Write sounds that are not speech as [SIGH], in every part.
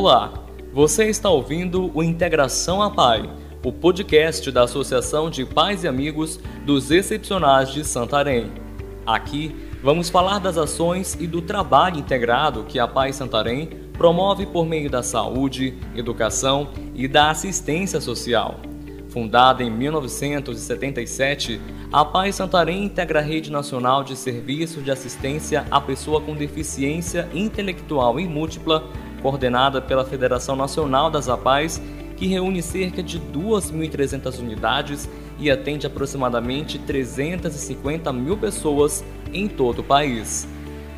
Olá, você está ouvindo o Integração a Pai, o podcast da Associação de Pais e Amigos dos Excepcionais de Santarém. Aqui vamos falar das ações e do trabalho integrado que a Pai Santarém promove por meio da saúde, educação e da assistência social. Fundada em 1977, a Paz Santarém integra a Rede Nacional de Serviços de Assistência à Pessoa com Deficiência Intelectual e Múltipla, coordenada pela Federação Nacional das APAES, que reúne cerca de 2.300 unidades e atende aproximadamente 350 mil pessoas em todo o país.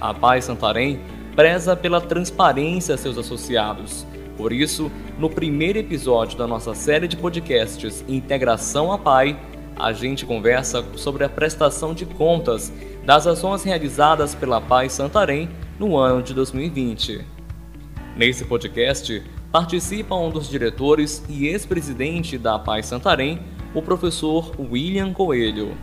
A Paz Santarém preza pela transparência a seus associados. Por isso, no primeiro episódio da nossa série de podcasts Integração a Pai, a gente conversa sobre a prestação de contas das ações realizadas pela Paz Santarém no ano de 2020. Nesse podcast, participa um dos diretores e ex-presidente da Paz Santarém, o professor William Coelho.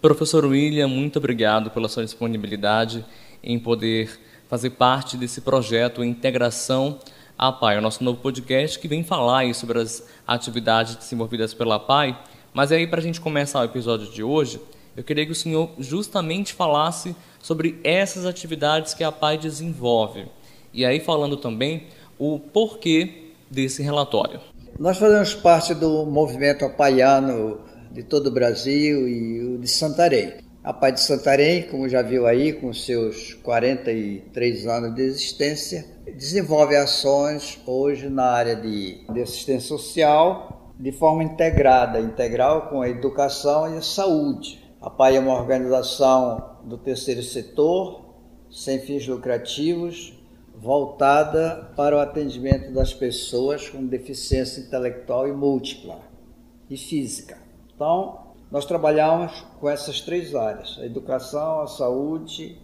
Professor William, muito obrigado pela sua disponibilidade em poder fazer parte desse projeto Integração à PAI, o nosso novo podcast que vem falar sobre as atividades desenvolvidas pela PAI. Mas aí, para a gente começar o episódio de hoje, eu queria que o senhor justamente falasse sobre essas atividades que a PAI desenvolve. E aí, falando também o porquê desse relatório. Nós fazemos parte do movimento apaiano de todo o Brasil e o de Santarém. A Pai de Santarém, como já viu aí, com seus 43 anos de existência, desenvolve ações hoje na área de, de assistência social de forma integrada, integral com a educação e a saúde. A PAI é uma organização do terceiro setor, sem fins lucrativos, voltada para o atendimento das pessoas com deficiência intelectual e múltipla e física. Então, nós trabalhamos com essas três áreas: a educação, a saúde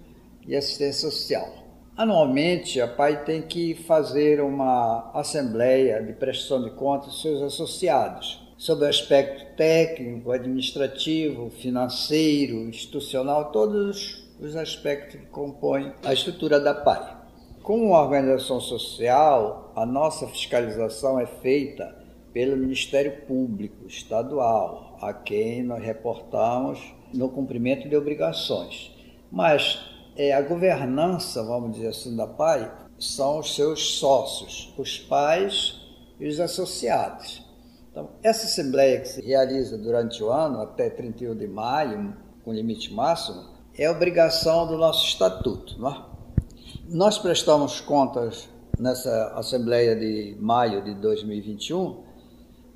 e assistência social. Anualmente, a PAI tem que fazer uma assembleia de prestação de contas dos seus associados sobre o aspecto técnico, administrativo, financeiro, institucional, todos os aspectos que compõem a estrutura da PAI. Como organização social, a nossa fiscalização é feita pelo Ministério Público Estadual, a quem nós reportamos no cumprimento de obrigações. Mas é, a governança, vamos dizer assim, da PAI são os seus sócios, os pais e os associados. Então, essa assembleia que se realiza durante o ano, até 31 de maio, com limite máximo, é obrigação do nosso estatuto. Não é? Nós prestamos contas nessa assembleia de maio de 2021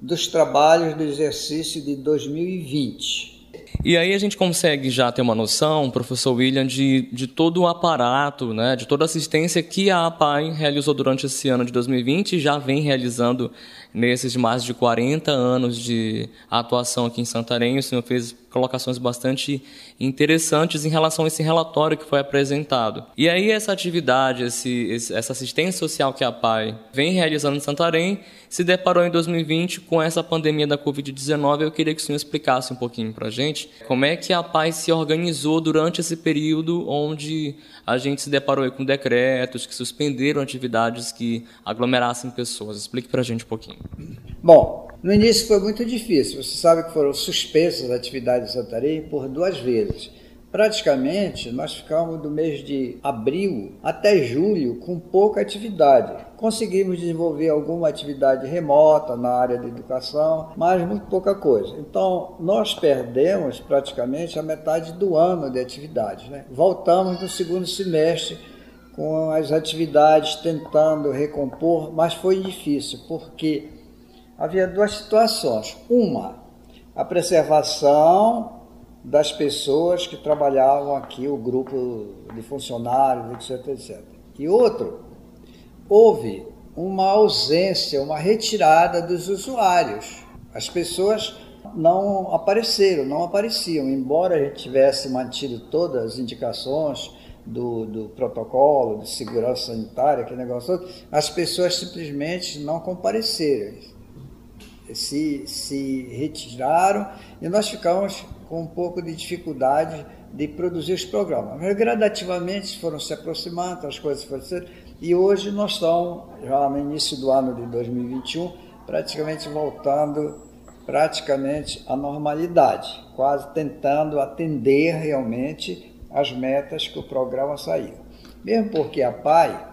dos trabalhos do exercício de 2020. E aí a gente consegue já ter uma noção, professor William, de, de todo o aparato, né, de toda a assistência que a APAI realizou durante esse ano de 2020 e já vem realizando nesses mais de 40 anos de atuação aqui em Santarém. O senhor fez colocações bastante interessantes em relação a esse relatório que foi apresentado. E aí essa atividade, esse, essa assistência social que a PAI vem realizando em Santarém, se deparou em 2020 com essa pandemia da Covid-19. Eu queria que o senhor explicasse um pouquinho para a gente como é que a PAI se organizou durante esse período onde a gente se deparou com decretos que suspenderam atividades que aglomerassem pessoas. Explique para a gente um pouquinho. Bom, no início foi muito difícil. Você sabe que foram suspensas as atividades de Santarém por duas vezes. Praticamente, nós ficamos do mês de abril até julho com pouca atividade. Conseguimos desenvolver alguma atividade remota na área de educação, mas muito pouca coisa. Então, nós perdemos praticamente a metade do ano de atividade. Né? Voltamos no segundo semestre com as atividades tentando recompor, mas foi difícil, porque havia duas situações. Uma, a preservação das pessoas que trabalhavam aqui, o grupo de funcionários, etc, etc. E outro, houve uma ausência, uma retirada dos usuários. As pessoas não apareceram, não apareciam, embora a gente tivesse mantido todas as indicações do, do protocolo de segurança sanitária, aquele negócio as pessoas simplesmente não compareceram. Se, se retiraram e nós ficamos com um pouco de dificuldade de produzir os programas. Mas gradativamente foram se aproximando, as coisas foram sendo, e hoje nós estamos, já no início do ano de 2021, praticamente voltando praticamente à normalidade, quase tentando atender realmente as metas que o programa saiu. Mesmo porque a PAI,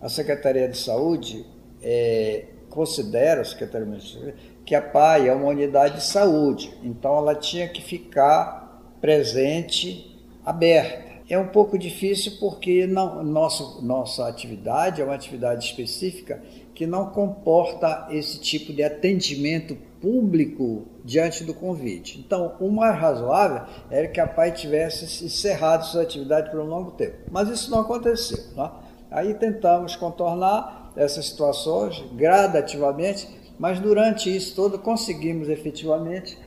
a Secretaria de Saúde, é, considera, a Secretaria de Saúde, que a PAI é uma unidade de saúde, então ela tinha que ficar presente, aberta. É um pouco difícil porque não, nosso, nossa atividade é uma atividade específica que não comporta esse tipo de atendimento público diante do convite. Então, o mais razoável era que a PAI tivesse encerrado sua atividade por um longo tempo. Mas isso não aconteceu. Né? Aí tentamos contornar essas situações gradativamente, mas durante isso todo conseguimos efetivamente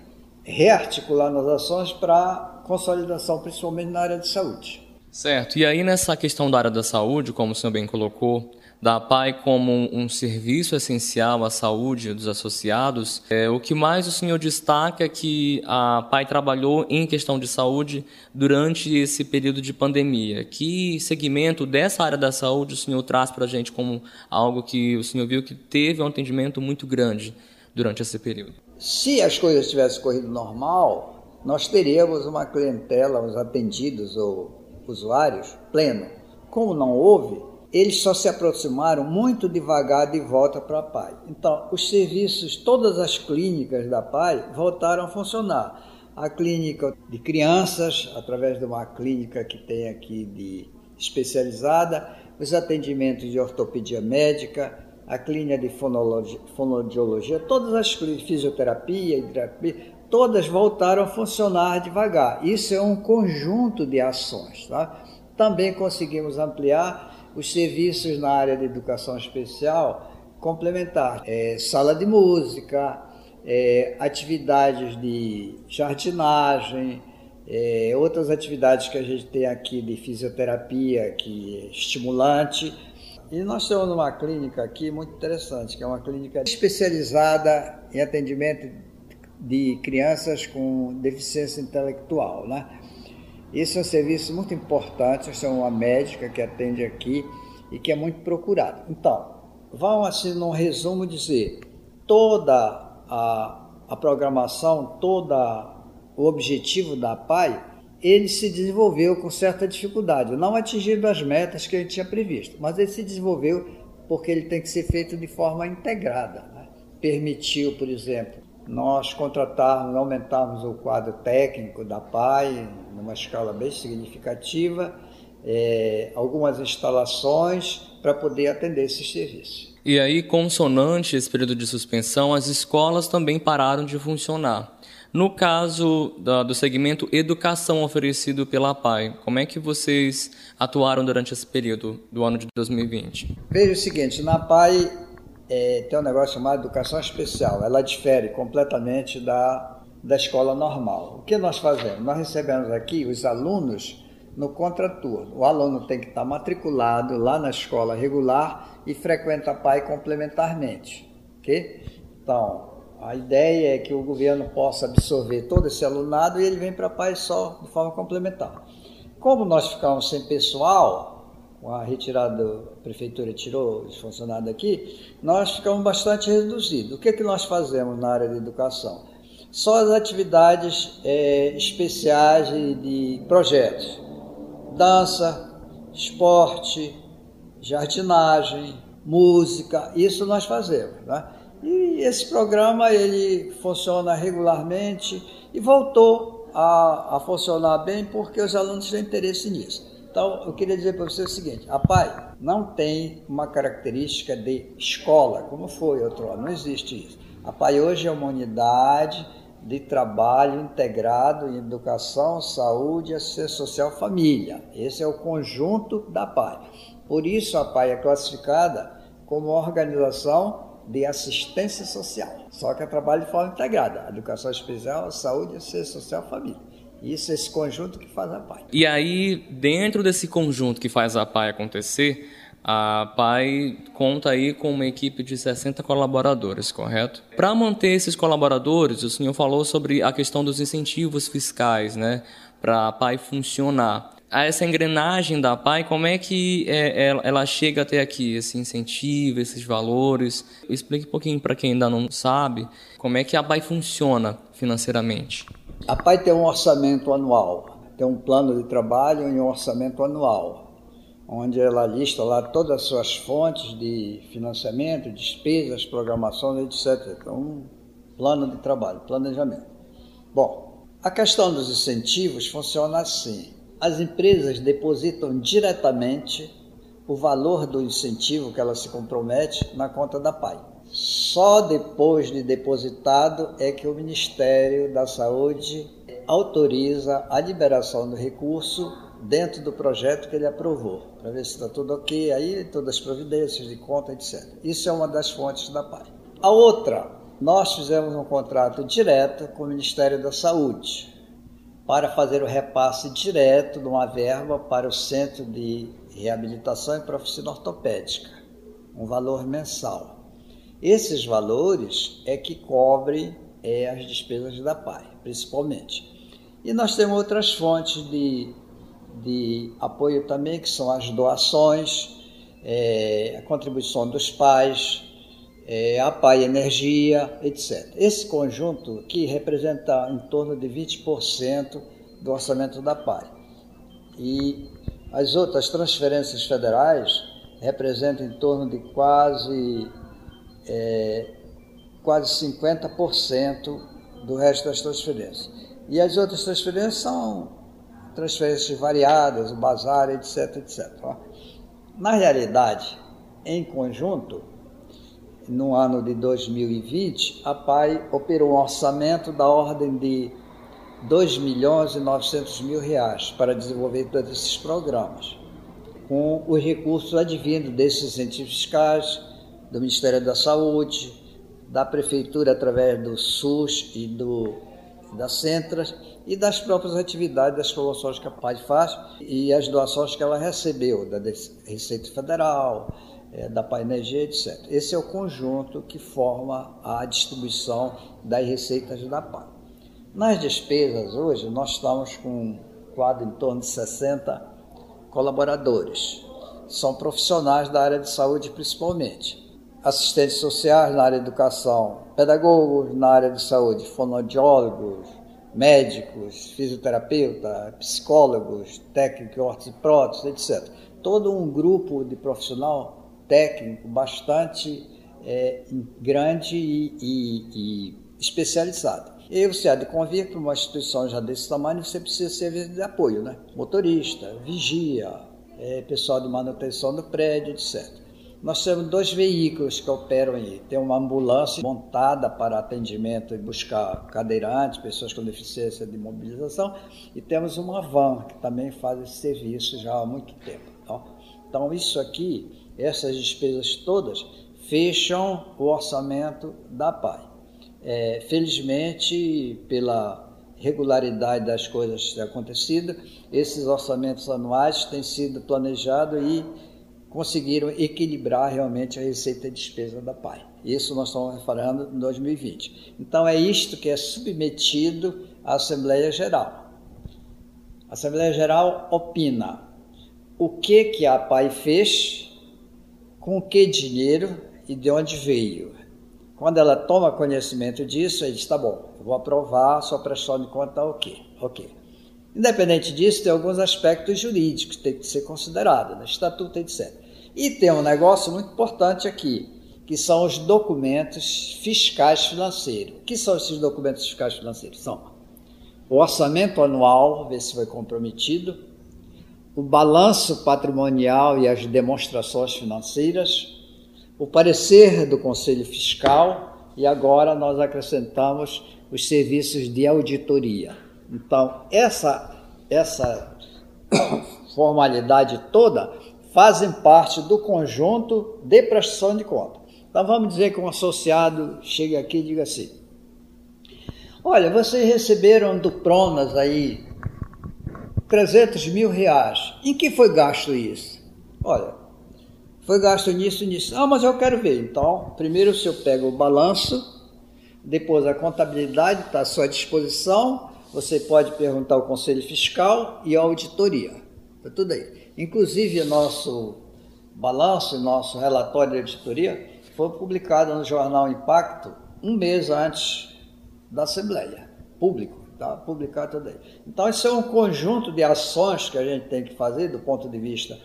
rearticular nas ações para consolidação, principalmente na área de saúde. Certo. E aí nessa questão da área da saúde, como o senhor bem colocou, da PAI como um, serviço essencial à saúde dos associados, é, o que mais o senhor destaca é que a PAI trabalhou em questão de saúde durante esse período de pandemia. Que segmento dessa área da saúde o senhor traz para a gente como algo que o senhor viu que teve um atendimento muito grande durante esse período? Se as coisas tivessem corrido normal, nós teríamos uma clientela, os atendidos ou usuários pleno. Como não houve, eles só se aproximaram muito devagar de volta para a PAI. Então, os serviços, todas as clínicas da PAI voltaram a funcionar. A clínica de crianças, através de uma clínica que tem aqui de especializada, os atendimentos de ortopedia médica, a clínica de fonoaudiologia, todas as clínicas, fisioterapia, hidroterapia, todas voltaram a funcionar devagar. Isso é um conjunto de ações. Tá? Também conseguimos ampliar os serviços na área de educação especial complementar, é, sala de música, é, atividades de jardinagem, é, outras atividades que a gente tem aqui de fisioterapia, que é estimulante. E nós temos uma clínica aqui muito interessante, que é uma clínica especializada em atendimento de crianças com deficiência intelectual, né? Esse é um serviço muito importante, nós temos uma médica que atende aqui e que é muito procurado. Então, vamos assim, num resumo, dizer, toda a, a programação, todo o objetivo da PAI, ele se desenvolveu com certa dificuldade, não atingindo as metas que a gente tinha previsto, mas ele se desenvolveu porque ele tem que ser feito de forma integrada. Né? Permitiu, por exemplo, nós contratarmos, aumentarmos o quadro técnico da PAI numa escala bem significativa, é, algumas instalações para poder atender esses serviços. E aí, consonante esse período de suspensão, as escolas também pararam de funcionar. No caso da, do segmento educação oferecido pela PAI, como é que vocês atuaram durante esse período do ano de 2020? Veja o seguinte, na PAI é, tem um negócio chamado educação especial. Ela difere completamente da, da escola normal. O que nós fazemos? Nós recebemos aqui os alunos no contraturno. O aluno tem que estar matriculado lá na escola regular e frequenta a PAI complementarmente. Então, a ideia é que o governo possa absorver todo esse alunado e ele vem para a PAI só de forma complementar. Como nós ficamos sem pessoal, com a retirada, a prefeitura tirou os funcionários daqui, nós ficamos bastante reduzidos. O que, é que nós fazemos na área de educação? Só as atividades é, especiais de, de projetos. Dança, esporte, jardinagem, música, isso nós fazemos. Né? E esse programa ele funciona regularmente e voltou a, a funcionar bem porque os alunos têm interesse nisso. Então, eu queria dizer para você o seguinte: a PAI não tem uma característica de escola, como foi outro ano, não existe isso. A PAI hoje é uma unidade de trabalho integrado em educação, saúde, assistência social, família. Esse é o conjunto da PAI. Por isso, a PAI é classificada como organização de assistência social. Só que é trabalho de forma integrada: educação especial, saúde, assistência social, família. Isso é esse conjunto que faz a PAI. E aí, dentro desse conjunto que faz a PAI acontecer, a PAI conta aí com uma equipe de 60 colaboradores, correto? Para manter esses colaboradores, o senhor falou sobre a questão dos incentivos fiscais, né, para a PAI funcionar. A essa engrenagem da PAI, como é que é, ela, ela, chega até aqui, esse incentivo, esses valores? Explique um pouquinho para quem ainda não sabe, como é que a PAI funciona financeiramente. A PAI tem um orçamento anual, tem um plano de trabalho e um orçamento anual onde ela lista lá todas as suas fontes de financiamento, despesas, programação, etc. Então, plano de trabalho, planejamento. Bom, a questão dos incentivos funciona assim. As empresas depositam diretamente o valor do incentivo que ela se compromete na conta da PAI. Só depois de depositado é que o Ministério da Saúde autoriza a liberação do recurso dentro do projeto que ele aprovou, para ver se está tudo ok, aí todas as providências de conta, etc. Isso é uma das fontes da PAI. A outra, nós fizemos um contrato direto com o Ministério da Saúde para fazer o repasse direto de uma verba para o Centro de Reabilitação e Profissão Ortopédica, um valor mensal. Esses valores é que cobrem é, as despesas da PAI, principalmente. E nós temos outras fontes de de apoio também, que são as doações, é, a contribuição dos pais, é, a PAI Energia, etc. Esse conjunto aqui representa em torno de 20% do orçamento da PAI. E as outras transferências federais representam em torno de quase, é, quase 50% do resto das transferências. E as outras transferências são transferências variadas, o bazar, etc, etc. Na realidade, em conjunto, no ano de 2020, a PAI operou um orçamento da ordem de 2 milhões e 900 mil reais para desenvolver todos esses programas, com os recursos advindos desses incentivos fiscais, do Ministério da Saúde, da Prefeitura através do SUS e do, da Centras e das próprias atividades das promoções que a PAI faz e as doações que ela recebeu da Receita Federal, é, da PAI Energia, etc. Esse é o conjunto que forma a distribuição das receitas da PAI. Nas despesas, hoje, nós estamos com um quadro em torno de 60 colaboradores. São profissionais da área de saúde, principalmente. Assistentes sociais na área de educação, pedagogos na área de saúde, fonoaudiólogos, médicos, fisioterapeutas, psicólogos, técnicos em órtese e próteses, etc. Todo um grupo de profissional técnico bastante é, grande e, e, e especializado. E você há de convir para uma instituição já desse tamanho, você precisa serviço de apoio, né? Motorista, vigia, é, pessoal de manutenção do prédio, etc. Nós temos dois veículos que operam aí. Tem uma ambulância montada para atendimento e buscar cadeirantes, pessoas com deficiência de mobilização, e temos uma van que também faz esse serviço já há muito tempo. Tá? Então, isso aqui, essas despesas todas, fecham o orçamento da PAI. É, felizmente, pela regularidade das coisas têm acontecido, esses orçamentos anuais têm sido planejados e conseguiram equilibrar realmente a receita e despesa da PAI. Isso nós estamos falando em 2020. Então é isto que é submetido à Assembleia Geral. A Assembleia Geral opina o que que a PAI fez, com que dinheiro e de onde veio. Quando ela toma conhecimento disso, ele diz, tá bom, eu vou aprovar a sua prestação de conta, ok, ok. Independente disso, tem alguns aspectos jurídicos que tem que ser considerados, né? estatuto, etc. E tem um negócio muito importante aqui, que são os documentos fiscais financeiros. O que são esses documentos fiscais financeiros? São o orçamento anual, ver se foi comprometido, o balanço patrimonial e as demonstrações financeiras, o parecer do Conselho Fiscal e agora nós acrescentamos os serviços de auditoria. Então, essa, essa [COUGHS] formalidade toda fazem parte do conjunto de prestação de conta. Então, vamos dizer que um associado chega aqui e diga assim: Olha, vocês receberam do Pronas aí 300 mil reais. Em que foi gasto isso? Olha, foi gasto nisso e nisso. Ah, mas eu quero ver. Então, primeiro o senhor pega o balanço, depois a contabilidade está à sua disposição. Você pode perguntar ao Conselho Fiscal e à auditoria. Está tudo aí. Inclusive, nosso balanço, nosso relatório de auditoria foi publicado no jornal Impacto um mês antes da Assembleia, público, tá? publicado tudo aí. Então, isso é um conjunto de ações que a gente tem que fazer do ponto de vista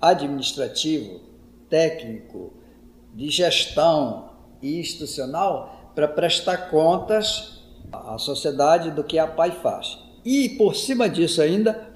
administrativo, técnico, de gestão e institucional para prestar contas à sociedade do que a PAI faz. E, por cima disso ainda,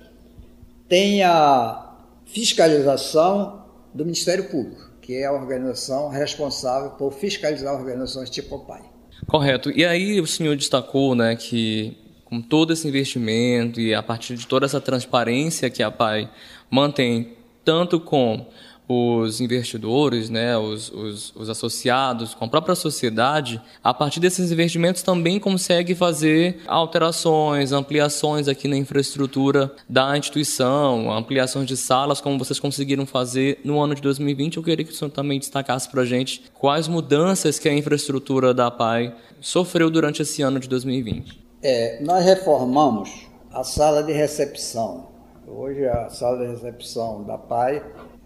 tem a fiscalização do Ministério Público, que é a organização responsável por fiscalizar organizações tipo PAI. Correto. E aí o senhor destacou né, que com todo esse investimento e a partir de toda essa transparência que a PAI mantém, tanto com os investidores, né, os, os, os, associados, com a própria sociedade, a partir desses investimentos também consegue fazer alterações, ampliações aqui na infraestrutura da instituição, ampliações de salas, como vocês conseguiram fazer no ano de 2020. Eu queria que o senhor também destacasse para a gente quais mudanças que a infraestrutura da PAI sofreu durante esse ano de 2020. É, nós reformamos a sala de recepção. Hoje a sala de recepção da PAI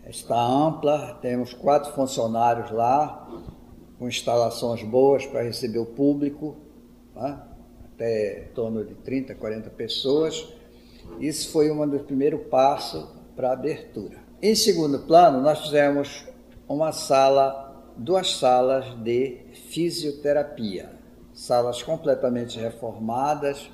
está ampla, temos quatro funcionários lá, com instalações boas para receber o público, né? até em torno de 30, 40 pessoas. Isso foi um dos primeiros passos para a abertura. Em segundo plano, nós fizemos uma sala, duas salas de fisioterapia, salas completamente reformadas,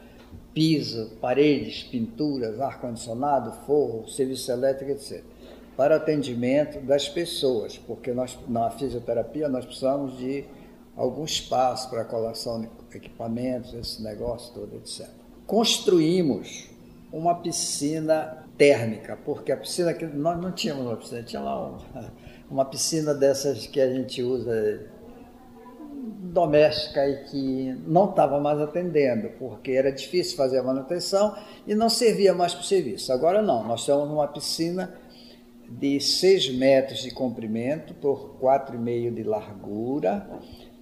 piso, paredes, pinturas, ar-condicionado, forro, serviço elétrico, etc para atendimento das pessoas, porque nós, na fisioterapia nós precisamos de algum espaço para colação de equipamentos, esse negócio todo, etc. Construímos uma piscina térmica, porque a piscina que nós não tínhamos uma piscina, tinha lá uma, [LAUGHS] uma piscina dessas que a gente usa doméstica e que não estava mais atendendo, porque era difícil fazer a manutenção e não servia mais para o serviço. Agora não, nós temos uma piscina de 6 metros de comprimento por 4,5 de largura.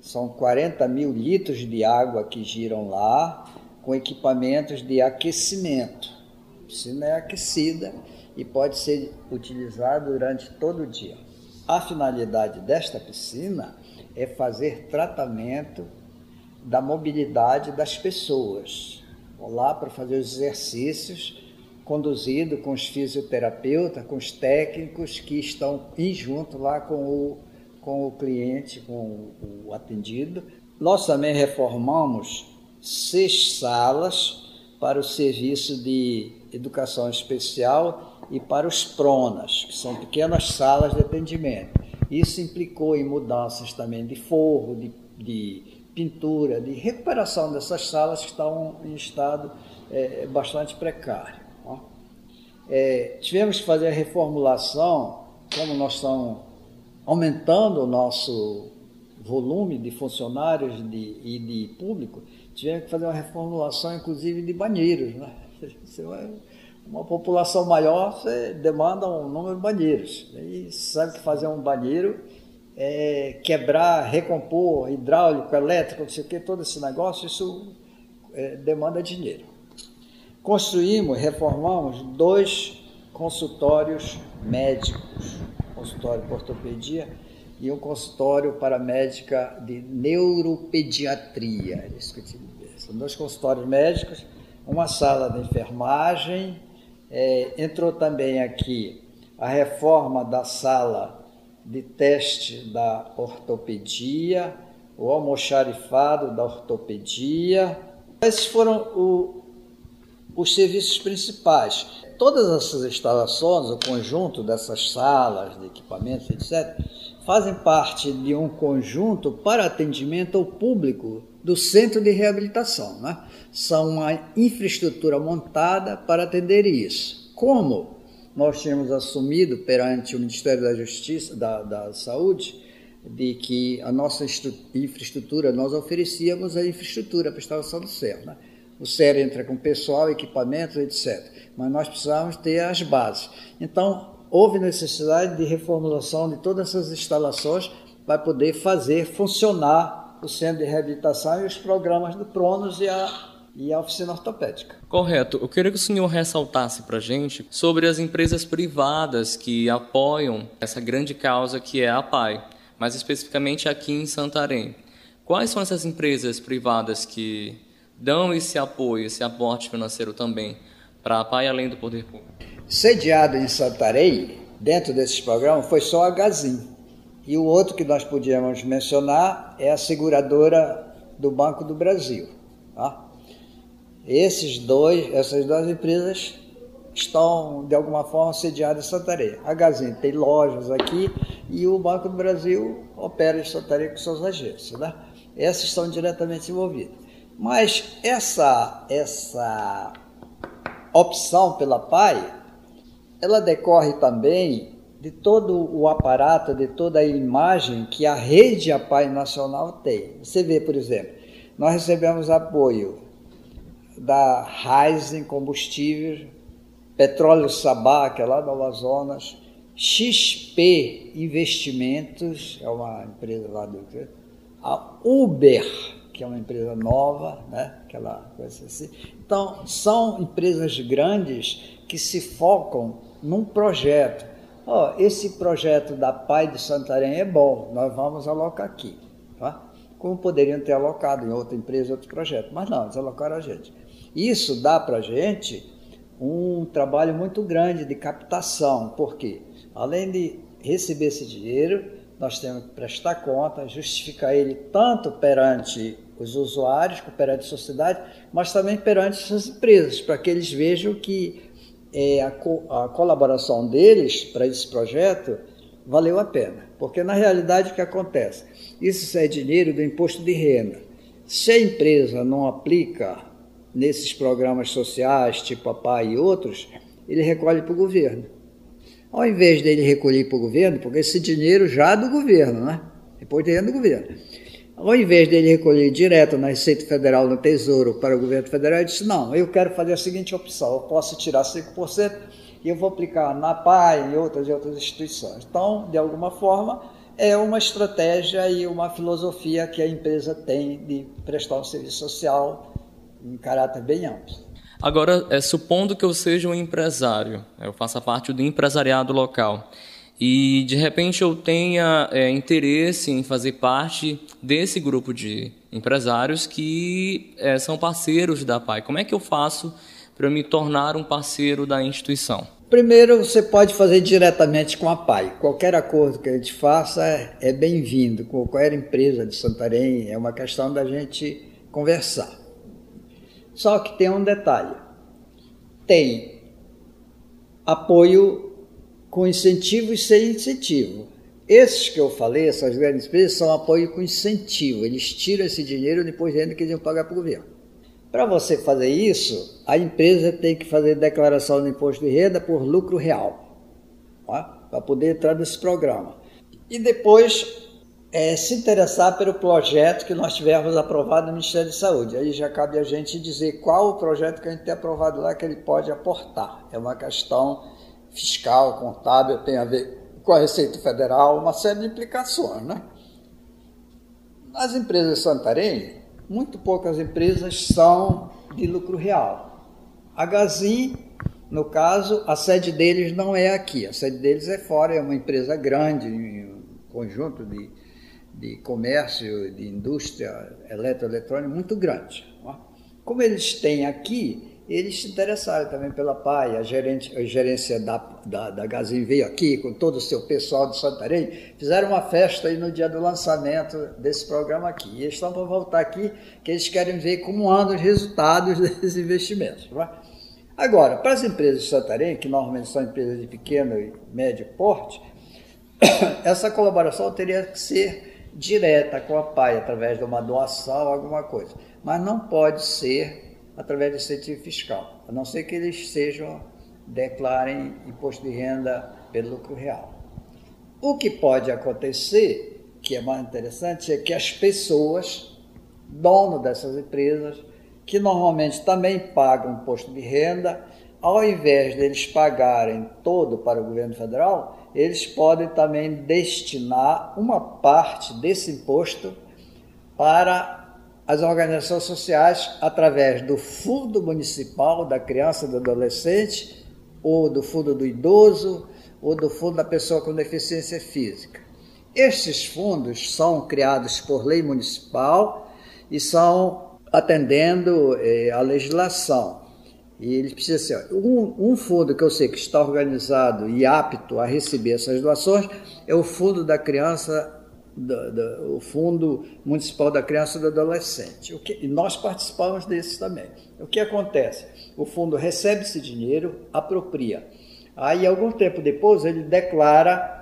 São 40 mil litros de água que giram lá, com equipamentos de aquecimento. A piscina é aquecida e pode ser utilizada durante todo o dia. A finalidade desta piscina é fazer tratamento da mobilidade das pessoas. Vou lá para fazer os exercícios conduzido com os fisioterapeutas, com os técnicos que estão em junto lá com o, com o cliente, com o atendido. Nós também reformamos seis salas para o serviço de educação especial e para os PRONAS, que são pequenas salas de atendimento. Isso implicou em mudanças também de forro, de, de pintura, de recuperação dessas salas que estão em estado é, bastante precário. É, tivemos que fazer a reformulação, como nós estamos aumentando o nosso volume de funcionários de, e de público, tivemos que fazer uma reformulação, inclusive, de banheiros. Né? [LAUGHS] Uma população maior, você demanda um número de banheiros. E sabe que fazer um banheiro é quebrar, recompor, hidráulico, elétrico, não sei o que, todo esse negócio, isso é, demanda dinheiro construímos, reformamos dois consultórios médicos, consultório de ortopedia e um consultório para médica de neuropediatria. Te São dois consultórios médicos, uma sala de enfermagem. É, entrou também aqui a reforma da sala de teste da ortopedia, o almoxarifado da ortopedia. Esses foram o, os serviços principais. Todas essas instalações, o conjunto dessas salas, de equipamentos, etc., fazem parte de um conjunto para atendimento ao público do centro de reabilitação. Né? São uma infraestrutura montada para atender isso. Como nós tínhamos assumido perante o Ministério da Justiça, da, da Saúde, de que a nossa infraestrutura, nós oferecíamos a infraestrutura para a instalação do céu. Né? O SER entra com pessoal, equipamentos, etc. Mas nós precisamos ter as bases. Então, houve necessidade de reformulação de todas essas instalações para poder fazer funcionar o centro de reabilitação e os programas do Pronos e a e a oficina ortopédica. Correto. Eu queria que o senhor ressaltasse para gente sobre as empresas privadas que apoiam essa grande causa que é a PAI, mais especificamente aqui em Santarém. Quais são essas empresas privadas que dão esse apoio, esse aporte financeiro também para a PAI além do poder público? Sediado em Santarém, dentro desses programas, foi só a Gazin. E o outro que nós podíamos mencionar é a seguradora do Banco do Brasil. Tá? Esses dois, essas duas empresas estão de alguma forma sediadas em Santarém. A Gazin tem lojas aqui e o Banco do Brasil opera em Santarém com suas agências. Né? Essas estão diretamente envolvidas. Mas essa, essa opção pela PAI, ela decorre também de todo o aparato, de toda a imagem que a rede APAI nacional tem. Você vê, por exemplo, nós recebemos apoio da Raizen Combustível, Petróleo Sabá, que é lá do Amazonas, XP Investimentos, é uma empresa lá do a Uber, que é uma empresa nova, né? aquela coisa assim. Então, são empresas grandes que se focam num projeto. Oh, esse projeto da Pai de Santarém é bom, nós vamos alocar aqui. Tá? Como poderiam ter alocado em outra empresa, outro projeto, mas não, eles alocaram a gente. Isso dá para a gente um trabalho muito grande de captação, porque além de receber esse dinheiro, nós temos que prestar conta, justificar ele tanto perante os usuários, perante a sociedade, mas também perante as empresas, para que eles vejam que é, a, co a colaboração deles para esse projeto valeu a pena. Porque na realidade o que acontece? Isso é dinheiro do imposto de renda. Se a empresa não aplica nesses programas sociais, tipo a PAI e outros, ele recolhe para o governo. Ao invés dele recolher para o governo, porque esse dinheiro já é do governo, né? Depois tem do governo. Ao invés dele recolher direto na Receita Federal, no Tesouro, para o governo federal, ele disse: não, eu quero fazer a seguinte opção: eu posso tirar 5% e eu vou aplicar na PAI e outras e outras instituições. Então, de alguma forma, é uma estratégia e uma filosofia que a empresa tem de prestar um serviço social em caráter bem amplo. Agora, é, supondo que eu seja um empresário, eu faça parte do empresariado local, e de repente eu tenha é, interesse em fazer parte desse grupo de empresários que é, são parceiros da PAI, como é que eu faço para me tornar um parceiro da instituição? Primeiro, você pode fazer diretamente com a PAI. Qualquer acordo que a gente faça é, é bem-vindo. Com qualquer empresa de Santarém, é uma questão da gente conversar. Só que tem um detalhe: tem apoio com incentivo e sem incentivo. Esses que eu falei, essas grandes empresas, são apoio com incentivo. Eles tiram esse dinheiro depois ainda que eles vão pagar para o governo. Para você fazer isso, a empresa tem que fazer declaração de imposto de renda por lucro real, tá? para poder entrar nesse programa. E depois é, se interessar pelo projeto que nós tivermos aprovado no Ministério da Saúde. Aí já cabe a gente dizer qual o projeto que a gente tem aprovado lá que ele pode aportar. É uma questão fiscal, contábil, tem a ver com a Receita Federal, uma série de implicações. Né? Nas empresas de Santarém, muito poucas empresas são de lucro real. A Gazin, no caso, a sede deles não é aqui, a sede deles é fora, é uma empresa grande, um conjunto de de comércio, de indústria eletroeletrônica muito grande. Como eles têm aqui, eles se interessaram também pela PAI, a, gerente, a gerência da, da, da Gazin veio aqui com todo o seu pessoal de Santarém, fizeram uma festa aí no dia do lançamento desse programa aqui. E eles estão para voltar aqui, que eles querem ver como andam os resultados [LAUGHS] desses investimentos. Agora, para as empresas de Santarém, que normalmente são empresas de pequeno e médio porte, [COUGHS] essa colaboração teria que ser direta com a PAI, através de uma doação, alguma coisa. Mas não pode ser através de incentivo fiscal, a não ser que eles sejam, declarem imposto de renda pelo lucro real. O que pode acontecer, que é mais interessante, é que as pessoas, dono dessas empresas, que normalmente também pagam imposto de renda, ao invés deles pagarem todo para o governo federal, eles podem também destinar uma parte desse imposto para as organizações sociais através do Fundo Municipal da Criança e do Adolescente, ou do Fundo do Idoso, ou do Fundo da Pessoa com Deficiência Física. Estes fundos são criados por lei municipal e são atendendo eh, a legislação. E eles precisam ser. Um, um, fundo que eu sei que está organizado e apto a receber essas doações é o Fundo da Criança, do, do, o Fundo Municipal da Criança e do Adolescente. O que, e nós participamos desses também. O que acontece? O fundo recebe esse dinheiro, apropria. Aí, algum tempo depois, ele declara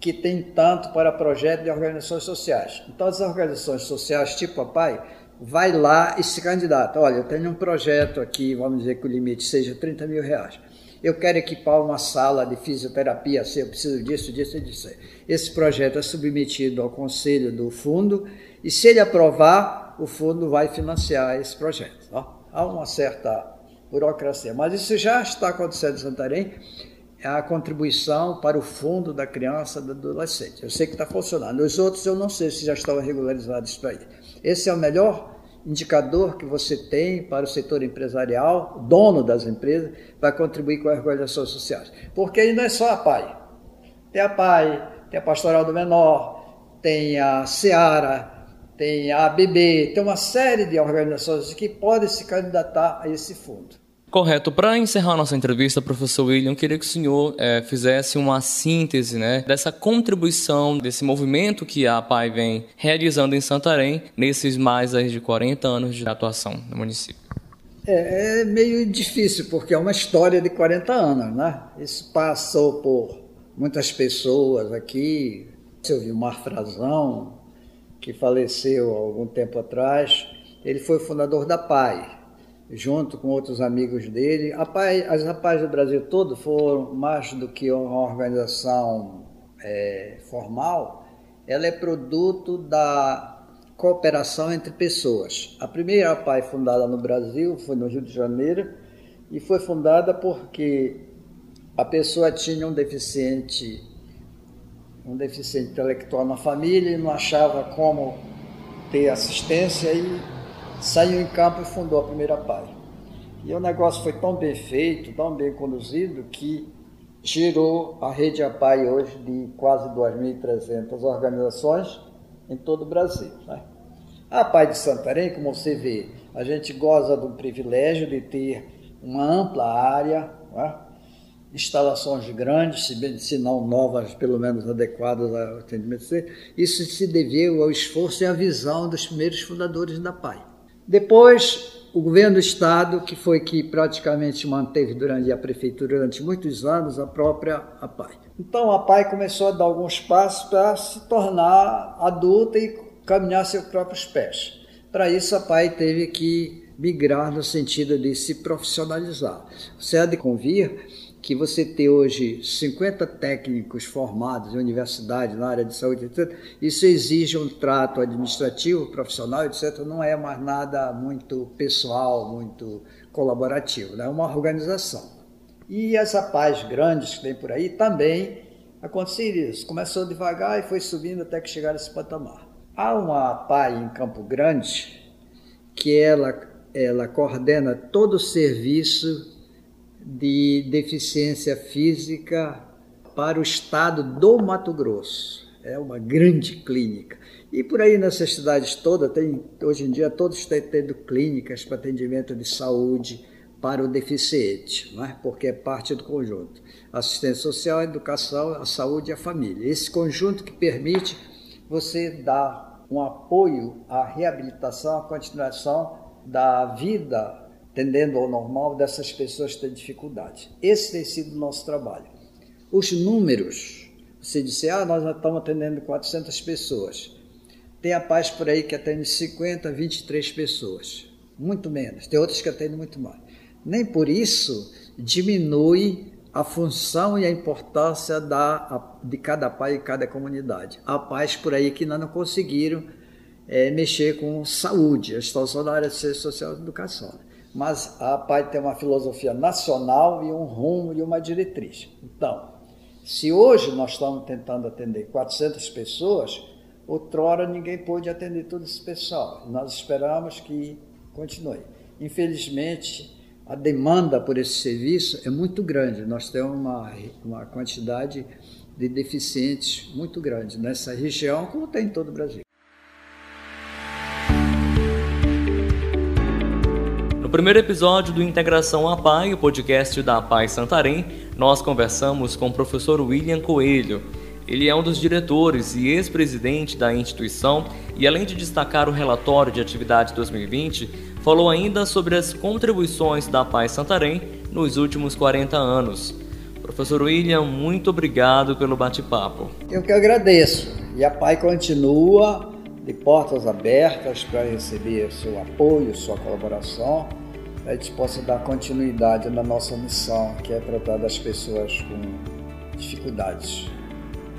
que tem tanto para projeto de organizações sociais. Então, as organizações sociais, tipo a PAI, vai lá e se candidata. Olha, eu tenho um projeto aqui, vamos dizer que o limite seja 30 mil reais. Eu quero equipar uma sala de fisioterapia, assim, eu preciso disso, disso e disso. Esse projeto é submetido ao conselho do fundo e se ele aprovar, o fundo vai financiar esse projeto. Ó. Há uma certa burocracia, mas isso já está acontecendo em Santarém, é a contribuição para o fundo da criança e do adolescente. Eu sei que está funcionando. Os outros eu não sei se já estão regularizados para aí. Esse é o melhor indicador que você tem para o setor empresarial, dono das empresas, para contribuir com as organizações sociais. Porque aí não é só a PAI. Tem a PAI, tem a Pastoral do Menor, tem a SEARA, tem a ABB, tem uma série de organizações que podem se candidatar a esse fundo. Correto. Para encerrar nossa entrevista, professor William, queria que o senhor é, fizesse uma síntese né, dessa contribuição, desse movimento que a PAI vem realizando em Santarém nesses mais de 40 anos de atuação no município. É, é meio difícil, porque é uma história de 40 anos, né? Isso passou por muitas pessoas aqui. Eu vi o Mar Frazão, que faleceu há algum tempo atrás. Ele foi o fundador da PAI, junto com outros amigos dele. as rapazes do Brasil todo foram mais do que uma organização é, formal, ela é produto da cooperação entre pessoas. A primeira PAI fundada no Brasil foi no Rio de Janeiro e foi fundada porque a pessoa tinha um deficiente um deficiente intelectual na família e não achava como ter assistência e saiu em campo e fundou a primeira PAI. E o negócio foi tão bem feito, tão bem conduzido, que gerou a rede APAI hoje de quase 2.300 organizações em todo o Brasil. Né? A APAI de Santarém, como você vê, a gente goza do privilégio de ter uma ampla área, né? instalações grandes, se não novas, pelo menos adequadas ao atendimento. Isso se deveu ao esforço e à visão dos primeiros fundadores da PAI. Depois, o governo do estado, que foi que praticamente manteve durante a prefeitura durante muitos anos a própria APAI. Então a APAI começou a dar alguns passos para se tornar adulta e caminhar seus próprios pés. Para isso a APAI teve que migrar no sentido de se profissionalizar. Há de convir que você ter hoje 50 técnicos formados em universidade na área de saúde, etc., isso exige um trato administrativo, profissional, etc., não é mais nada muito pessoal, muito colaborativo, né? é uma organização. E as APAs grandes que tem por aí também aconteceu isso. Começou devagar e foi subindo até que chegar a esse patamar. Há uma APAI em Campo Grande que ela, ela coordena todo o serviço de deficiência física para o estado do Mato Grosso. É uma grande clínica. E por aí nessas cidades todas, tem, hoje em dia todos estão tendo clínicas para atendimento de saúde para o deficiente, não é? porque é parte do conjunto. Assistência social, a educação, a saúde e a família. Esse conjunto que permite você dar um apoio à reabilitação, à continuação da vida tendendo ao normal dessas pessoas que têm dificuldade. Esse tem sido o nosso trabalho. Os números, você disse, ah, nós estamos atendendo 400 pessoas. Tem a paz por aí que atende 50, 23 pessoas. Muito menos. Tem outros que atendem muito mais. Nem por isso diminui a função e a importância da, de cada pai e cada comunidade. Há pais por aí que ainda não conseguiram é, mexer com saúde, a situação da área de social e educação. Mas a PAI tem uma filosofia nacional e um rumo e uma diretriz. Então, se hoje nós estamos tentando atender 400 pessoas, outrora ninguém pôde atender todo esse pessoal. Nós esperamos que continue. Infelizmente, a demanda por esse serviço é muito grande. Nós temos uma, uma quantidade de deficientes muito grande nessa região, como tem em todo o Brasil. No primeiro episódio do Integração APAI, o podcast da APAI Santarém, nós conversamos com o professor William Coelho. Ele é um dos diretores e ex-presidente da instituição e, além de destacar o relatório de atividade 2020, falou ainda sobre as contribuições da APAI Santarém nos últimos 40 anos. Professor William, muito obrigado pelo bate-papo. Eu que agradeço. E a PAI continua de portas abertas para receber seu apoio, sua colaboração, a gente possa dar continuidade na nossa missão, que é tratar das pessoas com dificuldades,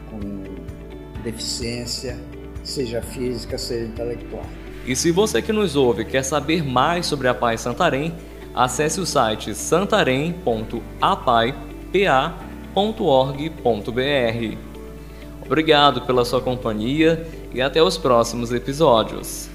com deficiência, seja física, seja intelectual. E se você que nos ouve quer saber mais sobre a Pai Santarém, acesse o site santarém.apai.org.br. Obrigado pela sua companhia e até os próximos episódios.